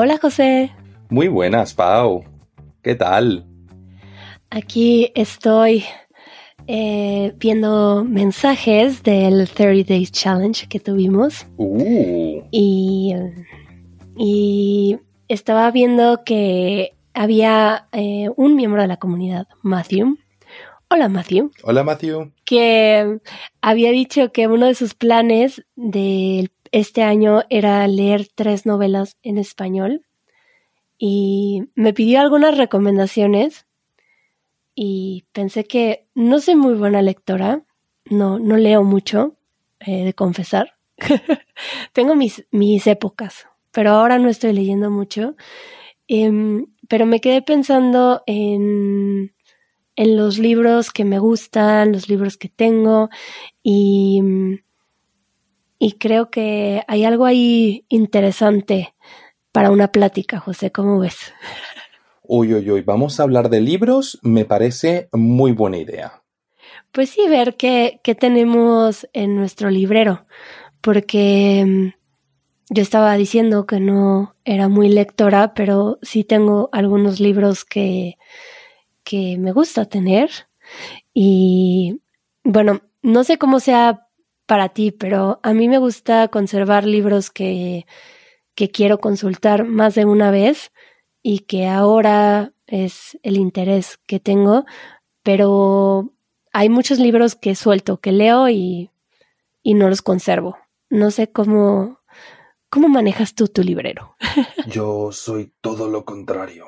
Hola José. Muy buenas, Pau. ¿Qué tal? Aquí estoy eh, viendo mensajes del 30 Days Challenge que tuvimos. Uh. Y, y estaba viendo que había eh, un miembro de la comunidad, Matthew. Hola Matthew. Hola Matthew. Que había dicho que uno de sus planes de este año era leer tres novelas en español. Y me pidió algunas recomendaciones y pensé que no soy muy buena lectora, no, no leo mucho, eh, de confesar. Tengo mis, mis épocas, pero ahora no estoy leyendo mucho. Em, pero me quedé pensando en, en los libros que me gustan, los libros que tengo y, y creo que hay algo ahí interesante para una plática, José, ¿cómo ves? Uy, uy, uy, vamos a hablar de libros, me parece muy buena idea. Pues sí, ver qué, qué tenemos en nuestro librero, porque mm, yo estaba diciendo que no era muy lectora, pero sí tengo algunos libros que, que me gusta tener. Y bueno, no sé cómo sea para ti, pero a mí me gusta conservar libros que, que quiero consultar más de una vez y que ahora es el interés que tengo, pero hay muchos libros que suelto, que leo y, y no los conservo. No sé cómo, cómo manejas tú tu librero. Yo soy todo lo contrario.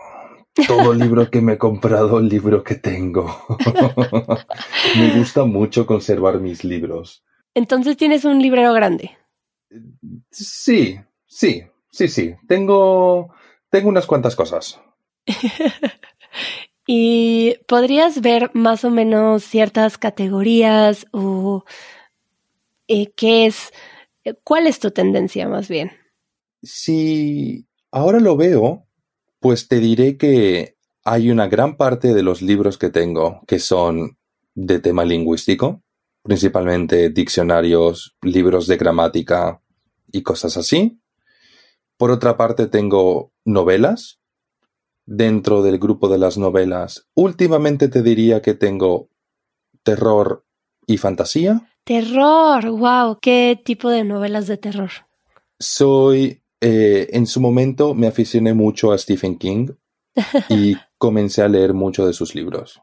Todo libro que me he comprado, el libro que tengo. me gusta mucho conservar mis libros. Entonces tienes un librero grande. Sí, sí, sí, sí. Tengo tengo unas cuantas cosas. ¿Y podrías ver más o menos ciertas categorías o eh, qué es, cuál es tu tendencia más bien? Si ahora lo veo, pues te diré que hay una gran parte de los libros que tengo que son de tema lingüístico, principalmente diccionarios, libros de gramática y cosas así. Por otra parte, tengo novelas. Dentro del grupo de las novelas, últimamente te diría que tengo terror y fantasía. Terror, wow, ¿qué tipo de novelas de terror? Soy, eh, en su momento me aficioné mucho a Stephen King y comencé a leer mucho de sus libros.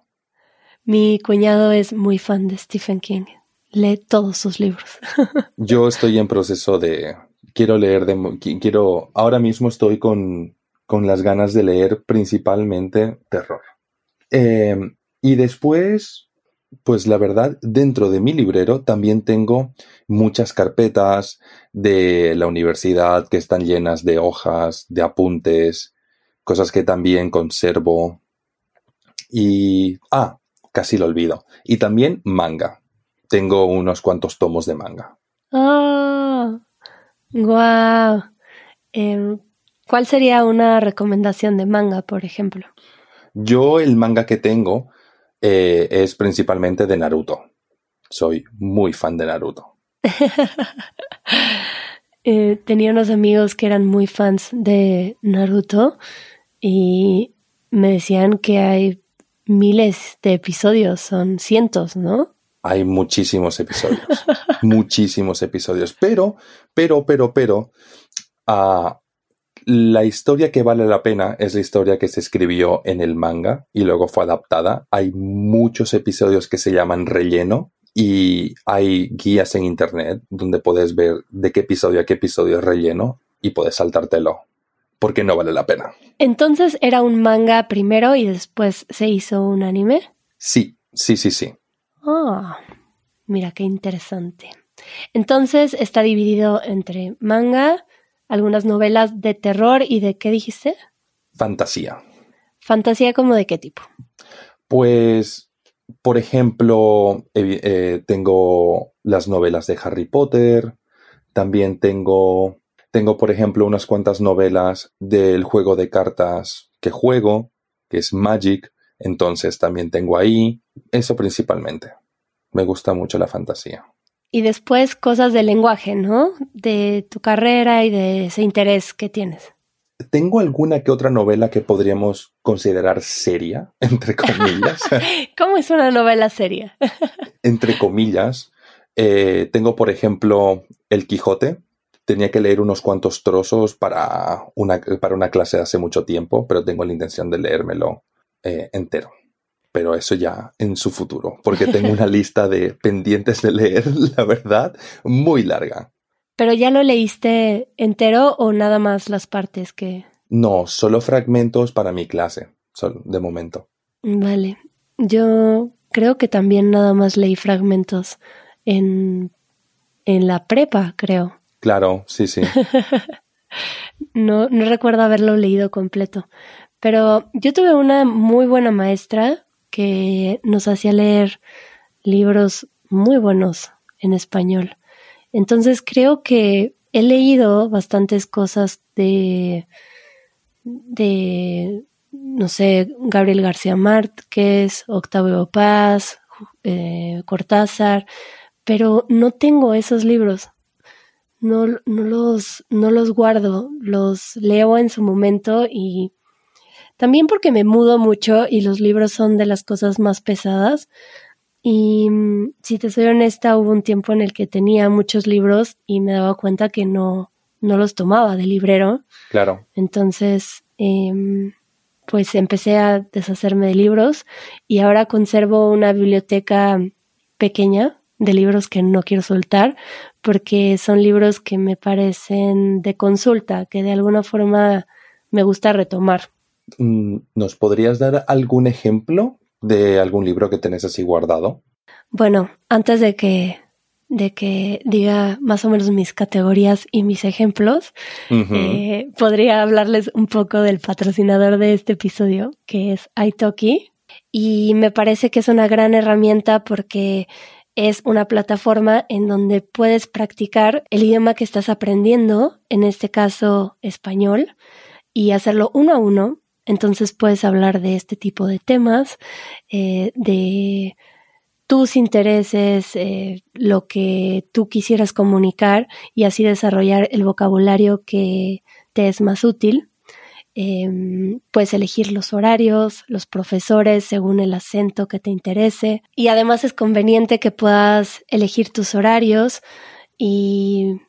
Mi cuñado es muy fan de Stephen King, lee todos sus libros. Yo estoy en proceso de, quiero leer, de, quiero, ahora mismo estoy con, con las ganas de leer principalmente terror. Em, y después, pues la verdad, dentro de mi librero también tengo muchas carpetas de la universidad que están llenas de hojas, de apuntes, cosas que también conservo. Y, ah, casi lo olvido. Y también manga. Tengo unos cuantos tomos de manga. Ah, Wow. Em, ¿Cuál sería una recomendación de manga, por ejemplo? Yo el manga que tengo eh, es principalmente de Naruto. Soy muy fan de Naruto. Eh, tenía unos amigos que eran muy fans de Naruto y me decían que hay miles de episodios, son cientos, ¿no? Hay muchísimos episodios, muchísimos episodios, pero, pero, pero, pero, uh, la historia que vale la pena es la historia que se escribió en el manga y luego fue adaptada. Hay muchos episodios que se llaman relleno y hay guías en internet donde puedes ver de qué episodio a qué episodio es relleno y puedes saltártelo porque no vale la pena. Entonces era un manga primero y después se hizo un anime. Sí, sí, sí, sí. Ah, mira qué interesante. Entonces está dividido entre manga, algunas novelas de terror y de qué dijiste? Fantasía. ¿Fantasía como de qué tipo? Pues, por ejemplo, eh, eh, tengo las novelas de Harry Potter, también tengo, tengo, por ejemplo, unas cuantas novelas del juego de cartas que juego, que es Magic, entonces también tengo ahí eso principalmente. Me gusta mucho la fantasía. Y después cosas del lenguaje, ¿no? De tu carrera y de ese interés que tienes. tengo alguna que otra novela que podríamos considerar seria, entre comillas. ¿Cómo es una novela seria? entre comillas. Eh, tengo, por ejemplo, El Quijote. Tenía que leer unos cuantos trozos para una, para una clase hace mucho tiempo, pero tengo la intención de leérmelo eh, entero. Pero eso ya en su futuro, porque tengo una lista de pendientes de leer, la verdad, muy larga. ¿Pero ya lo leíste entero o nada más las partes que... No, solo fragmentos para mi clase, de momento. Vale. Yo creo que también nada más leí fragmentos en, en la prepa, creo. Claro, sí, sí. no, no recuerdo haberlo leído completo. Pero yo tuve una muy buena maestra que nos hacía leer libros muy buenos en español. Entonces creo que he leído bastantes cosas de, de, no sé, Gabriel García Márquez, Octavio Paz, eh, Cortázar, pero no tengo esos libros. No, no, los, no los guardo, los leo en su momento y también porque me mudo mucho y los libros son de las cosas más pesadas. Y mm, si te soy honesta, hubo un tiempo en el que tenía muchos libros y me daba cuenta que no, no los tomaba de librero. Claro. Entonces, em, pues empecé a deshacerme de libros y ahora conservo una biblioteca pequeña de libros que no quiero soltar porque son libros que me parecen de consulta, que de alguna forma me gusta retomar. Mm, ¿Nos podrías dar algún ejemplo de algún libro que tenés así guardado? Bueno, antes de que de que diga más o menos mis categorías y mis ejemplos, eh, podría hablarles un poco del patrocinador de este episodio, que es italki. Y me parece que es una gran herramienta porque es una plataforma en donde puedes practicar el idioma que estás aprendiendo, en este caso español, y hacerlo uno a uno entonces puedes hablar de este tipo de temas, eh, de tus intereses, eh, lo que tú quisieras comunicar y así desarrollar el vocabulario que te es más útil. Em, puedes elegir los horarios, los profesores según el acento que te interese y además es conveniente que puedas elegir tus horarios y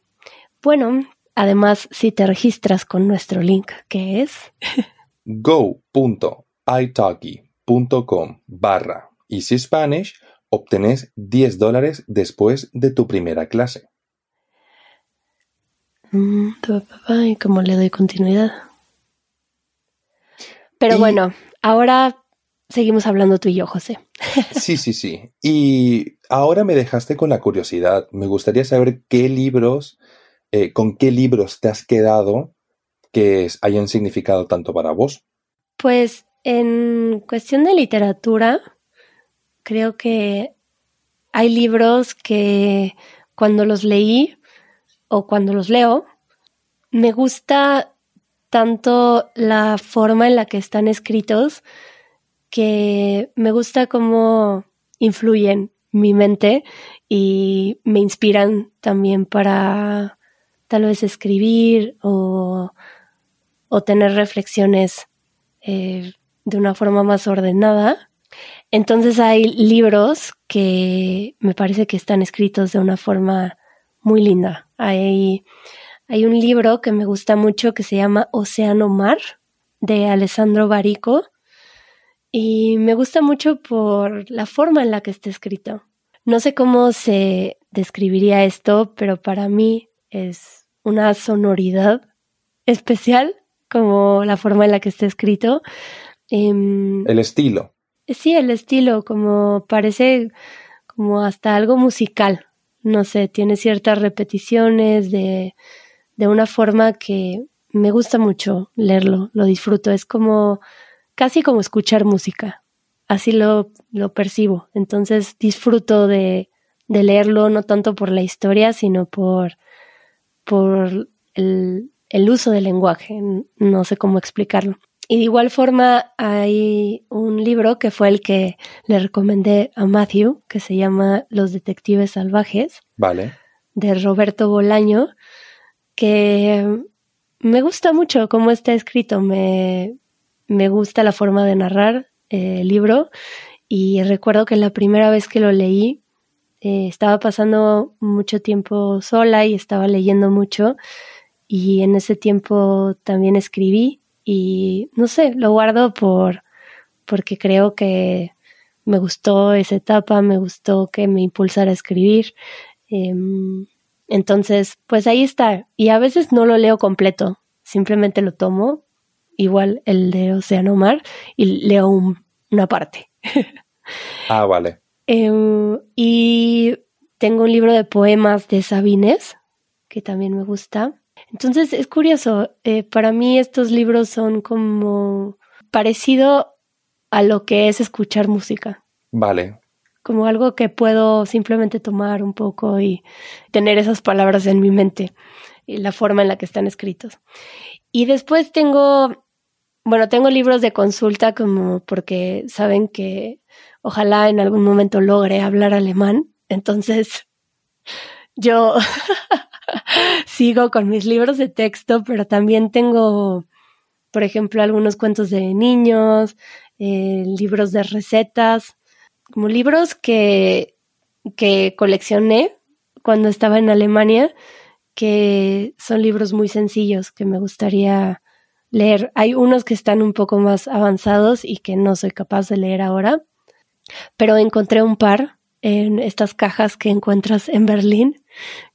bueno, además si te registras con nuestro link que es go.italki.com barra Easy Spanish obtenés 10 dólares después de tu primera clase. Mm, ¿Y cómo le doy continuidad? Pero bueno, ahora seguimos hablando tú y yo, José. sí, sí, sí. Y ahora me dejaste con la curiosidad. Me gustaría saber qué libros, eh, con qué libros te has quedado que hayan significado tanto para vos? Pues en cuestión de literatura, creo que hay libros que cuando los leí o cuando los leo, me gusta tanto la forma en la que están escritos que me gusta cómo influyen mi mente y me inspiran también para tal vez escribir o o tener reflexiones eh, de una forma más ordenada. Entonces hay libros que me parece que están escritos de una forma muy linda. Hay, hay un libro que me gusta mucho que se llama Océano Mar de Alessandro Barico y me gusta mucho por la forma en la que está escrito. No sé cómo se describiría esto, pero para mí es una sonoridad especial como la forma en la que está escrito. Em, el estilo. Sí, el estilo, como parece como hasta algo musical. No sé, tiene ciertas repeticiones de, de una forma que me gusta mucho leerlo, lo disfruto. Es como casi como escuchar música. Así lo, lo percibo. Entonces disfruto de, de leerlo, no tanto por la historia, sino por, por el, el uso del lenguaje, no sé cómo explicarlo. Y de igual forma hay un libro que fue el que le recomendé a Matthew, que se llama Los Detectives Salvajes. Vale. De Roberto Bolaño, que me gusta mucho cómo está escrito, me, me gusta la forma de narrar eh, el libro y recuerdo que la primera vez que lo leí eh, estaba pasando mucho tiempo sola y estaba leyendo mucho y en ese tiempo también escribí y no sé, lo guardo por porque creo que me gustó esa etapa, me gustó que me impulsara a escribir. Em, entonces, pues ahí está. Y a veces no lo leo completo, simplemente lo tomo, igual el de Océano Mar, y leo una parte. ah, vale. Em, y tengo un libro de poemas de Sabines, que también me gusta. Entonces, es curioso, eh, para mí estos libros son como parecido a lo que es escuchar música. Vale como algo que puedo simplemente tomar un poco y tener esas palabras en mi mente y la forma en la que están escritos. Y después tengo, bueno, tengo libros de consulta como porque saben que ojalá en algún momento logre hablar alemán. Entonces, yo sigo con mis libros de texto, pero también tengo, por ejemplo, algunos cuentos de niños, eh, libros de recetas como libros que, que coleccioné cuando estaba en Alemania, que son libros muy sencillos que me gustaría leer. Hay unos que están un poco más avanzados y que no soy capaz de leer ahora, pero encontré un par en estas cajas que encuentras en Berlín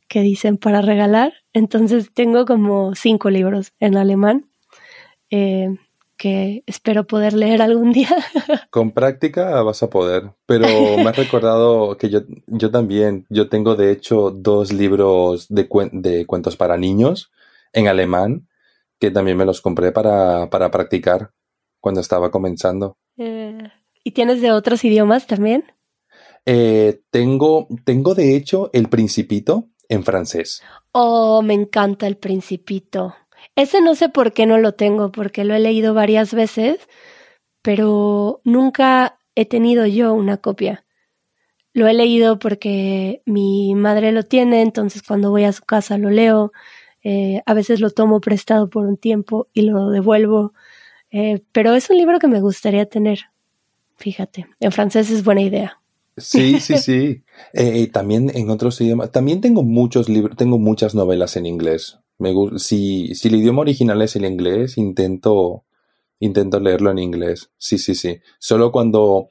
que dicen para regalar. Entonces tengo como cinco libros en alemán. Eh, que espero poder leer algún día. Con práctica vas a poder, pero me has recordado que yo, yo también, yo tengo de hecho dos libros de, de cuentos para niños en alemán que también me los compré para, para practicar cuando estaba comenzando. Eh, ¿Y tienes de otros idiomas también? Eh, tengo, tengo de hecho El Principito en francés. Oh, me encanta El Principito. Ese no sé por qué no lo tengo, porque lo he leído varias veces, pero nunca he tenido yo una copia. Lo he leído porque mi madre lo tiene, entonces cuando voy a su casa lo leo. Eh, a veces lo tomo prestado por un tiempo y lo devuelvo. Eh, pero es un libro que me gustaría tener. Fíjate, en francés es buena idea. Sí, sí, sí. Eh, también en otros idiomas. También tengo muchos libros, tengo muchas novelas en inglés. Me, si, si el idioma original es el inglés, intento, intento leerlo en inglés. Sí, sí, sí. Solo cuando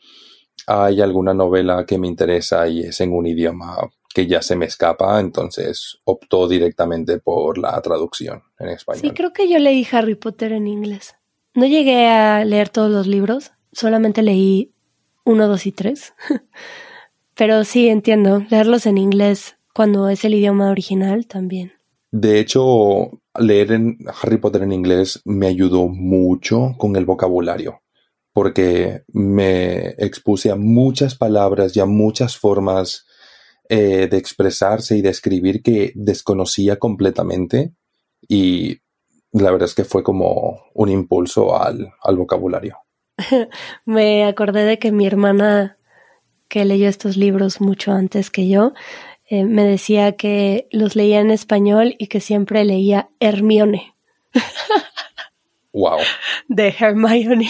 hay alguna novela que me interesa y es en un idioma que ya se me escapa, entonces opto directamente por la traducción en español. Sí, creo que yo leí Harry Potter en inglés. No llegué a leer todos los libros, solamente leí uno, dos y tres. Pero sí entiendo, leerlos en inglés cuando es el idioma original también. De hecho, leer en Harry Potter en inglés me ayudó mucho con el vocabulario, porque me expuse a muchas palabras y a muchas formas eh, de expresarse y de escribir que desconocía completamente y la verdad es que fue como un impulso al, al vocabulario. me acordé de que mi hermana, que leyó estos libros mucho antes que yo, eh, me decía que los leía en español y que siempre leía Hermione. Wow. De Hermione.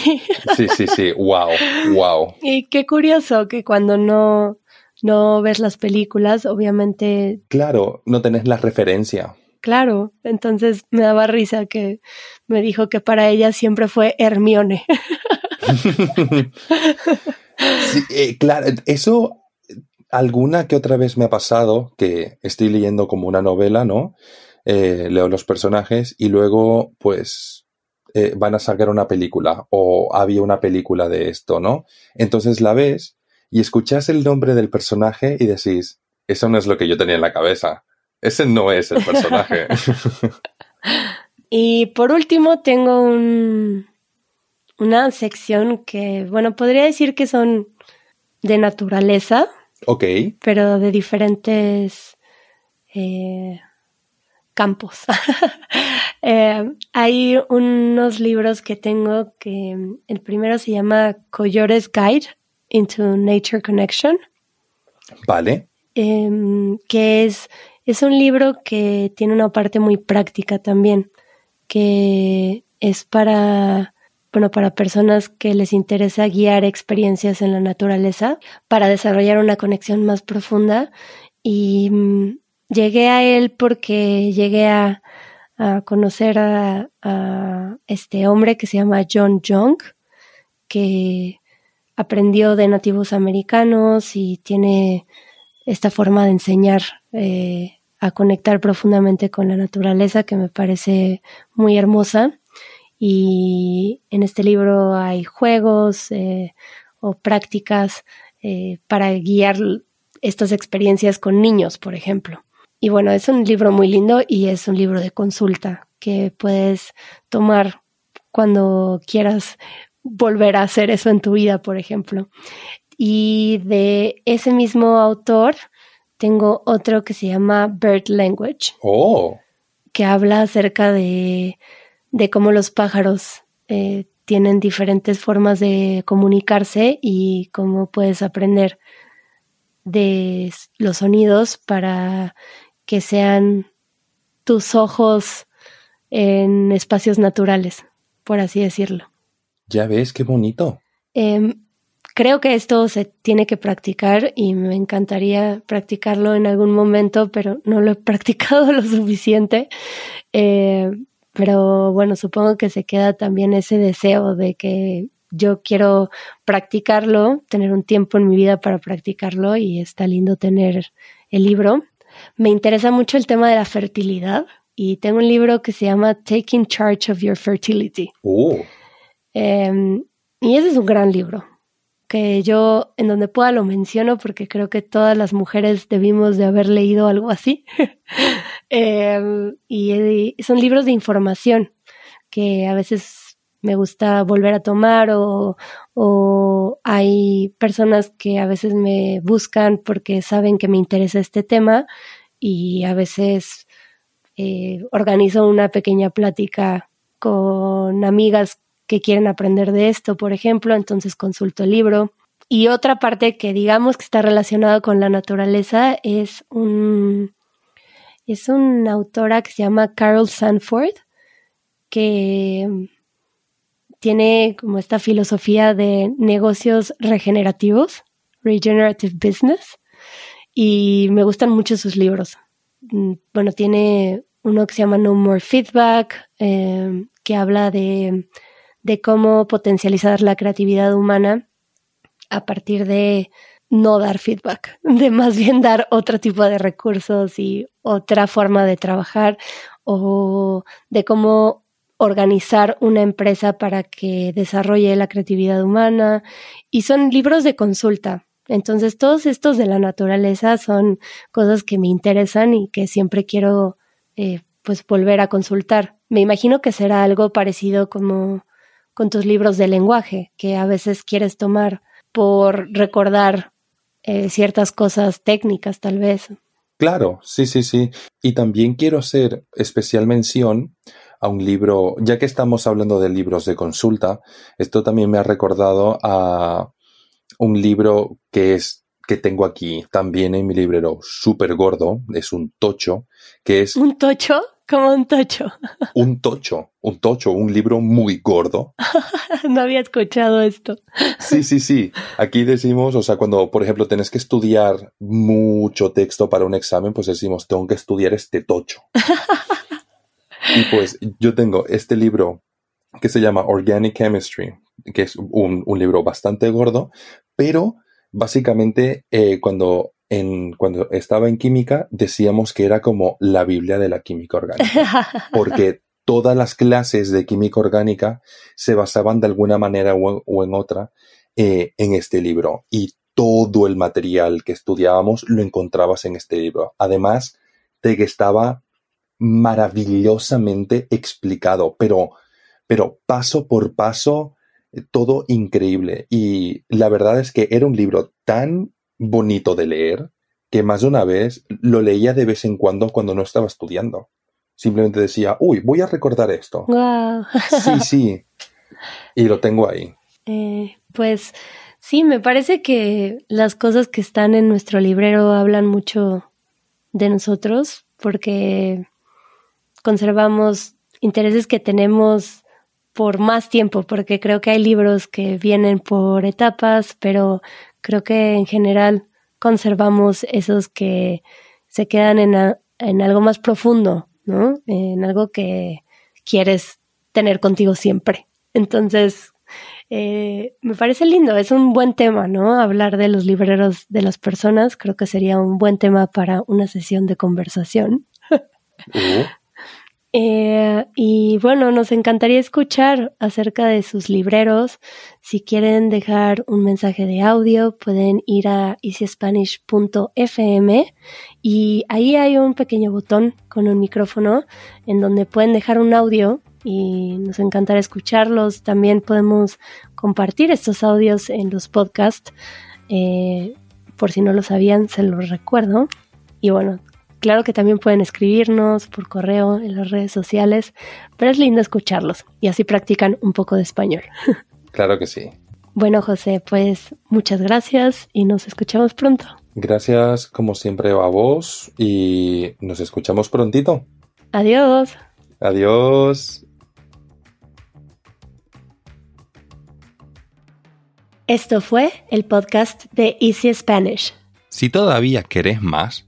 Sí, sí, sí, wow, wow. Y qué curioso que cuando no, no ves las películas, obviamente. Claro, no tenés la referencia. Claro, entonces me daba risa que me dijo que para ella siempre fue Hermione. sí, eh, claro, eso alguna que otra vez me ha pasado que estoy leyendo como una novela, ¿no? Eh, leo los personajes y luego, pues, eh, van a sacar una película o había una película de esto, ¿no? Entonces la ves y escuchas el nombre del personaje y decís, eso no es lo que yo tenía en la cabeza. Ese no es el personaje. y por último, tengo un, una sección que, bueno, podría decir que son de naturaleza, Ok. Pero de diferentes eh, campos. Eh, hay unos libros que tengo que el primero se llama Coyotes Guide into Nature Connection. Vale. Em, que es, es un libro que tiene una parte muy práctica también. que es para, bueno, para personas que les interesa guiar experiencias en la naturaleza para desarrollar una conexión más profunda. Y mm, llegué a él porque llegué a, conocer a, este hombre que se llama John Young, que aprendió de nativos americanos y tiene esta forma de enseñar eh, a conectar profundamente con la naturaleza que me parece muy hermosa. Y en este libro hay juegos eh, o prácticas eh, para guiar estas experiencias con niños, por ejemplo. Y bueno, es un libro muy lindo y es un libro de consulta que puedes tomar cuando quieras volver a hacer eso en tu vida, por ejemplo. Y de ese mismo autor tengo otro que se llama Bird Language. Oh. Que habla acerca de, de cómo los pájaros eh, tienen diferentes formas de comunicarse y cómo puedes aprender de los sonidos para que sean tus ojos en espacios naturales, por así decirlo. Ya ves, qué bonito. Em, creo que esto se tiene que practicar y me encantaría practicarlo en algún momento, pero no lo he practicado lo suficiente. Eh, pero bueno, supongo que se queda también ese deseo de que yo quiero practicarlo, tener un tiempo en mi vida para practicarlo y está lindo tener el libro. Me interesa mucho el tema de la fertilidad y tengo un libro que se llama Taking Charge of Your Fertility. Oh. Em, y ese es un gran libro, que yo en donde pueda lo menciono porque creo que todas las mujeres debimos de haber leído algo así. Em, y, son libros de información que a veces me gusta volver a tomar o, o hay personas que a veces me buscan porque saben que me interesa este tema y a veces eh, organizo una pequeña plática con amigas que quieren aprender de esto, por ejemplo, entonces consulto el libro. Y otra parte que digamos que está relacionada con la naturaleza es un es una autora que se llama Carol Sanford, que tiene como esta filosofía de negocios regenerativos, regenerative business, y me gustan mucho sus libros. Mm, bueno, tiene uno que se llama No More Feedback, eh, que habla de de cómo potencializar la creatividad humana a partir de no dar feedback, de más bien dar otro tipo de recursos y otra forma de trabajar o de cómo organizar una empresa para que desarrolle la creatividad humana. Y son libros de consulta. Entonces, todos estos de la naturaleza son cosas que me interesan y que siempre quiero eh, pues volver a consultar. Me imagino que será algo parecido como con tus libros de lenguaje, que a veces quieres tomar por recordar eh, ciertas cosas técnicas, tal vez. Claro, sí, sí, sí. Y también quiero hacer especial mención a un libro, ya que estamos hablando de libros de consulta, esto también me ha recordado a un libro que es que tengo aquí también en mi librero súper gordo, es un tocho, que es... ¿Un tocho? Como un tocho. Un tocho, un tocho, un libro muy gordo. no había escuchado esto. sí, sí, sí. Aquí decimos, o sea, cuando, por ejemplo, tenés que estudiar mucho texto para un examen, pues decimos, tengo que estudiar este tocho. y pues yo tengo este libro que se llama Organic Chemistry, que es un, un libro bastante gordo, pero básicamente eh, cuando en, cuando estaba en química decíamos que era como la Biblia de la química orgánica, porque todas las clases de química orgánica se basaban de alguna manera o, en otra eh, en este libro y todo el material que estudiábamos lo encontrabas en este libro. Además de que estaba maravillosamente explicado, pero, pero paso por paso, todo increíble. Y la verdad es que era un libro tan bonito de leer que más de una vez lo leía de vez en cuando cuando no estaba estudiando. Simplemente decía, uy, voy a recordar esto. Sí, sí. Y lo tengo ahí. Eh, pues sí, me parece que las cosas que están en nuestro librero hablan mucho de nosotros porque conservamos intereses que tenemos por más tiempo, porque creo que hay libros que vienen por etapas, pero creo que en general conservamos esos que se quedan en, en algo más profundo, ¿no? En algo que quieres tener contigo siempre. Entonces, eh, me parece lindo, es un buen tema, ¿no? Hablar de los libreros de las personas, creo que sería un buen tema para una sesión de conversación. Uh. Eh, y bueno, nos encantaría escuchar acerca de sus libreros. Si quieren dejar un mensaje de audio, pueden ir a easyspanish.fm y ahí hay un pequeño botón con un micrófono en donde pueden dejar un audio y nos encantará escucharlos. También podemos compartir estos audios en los podcasts. Eh, por si no lo sabían, se los recuerdo. Y bueno, Claro que también pueden escribirnos por correo en las redes sociales, pero es lindo escucharlos y así practican un poco de español. Claro que sí. Bueno, José, pues muchas gracias y nos escuchamos pronto. Gracias como siempre a vos y nos escuchamos prontito. Adiós. Adiós. Esto fue el podcast de Easy Spanish. Si todavía querés más,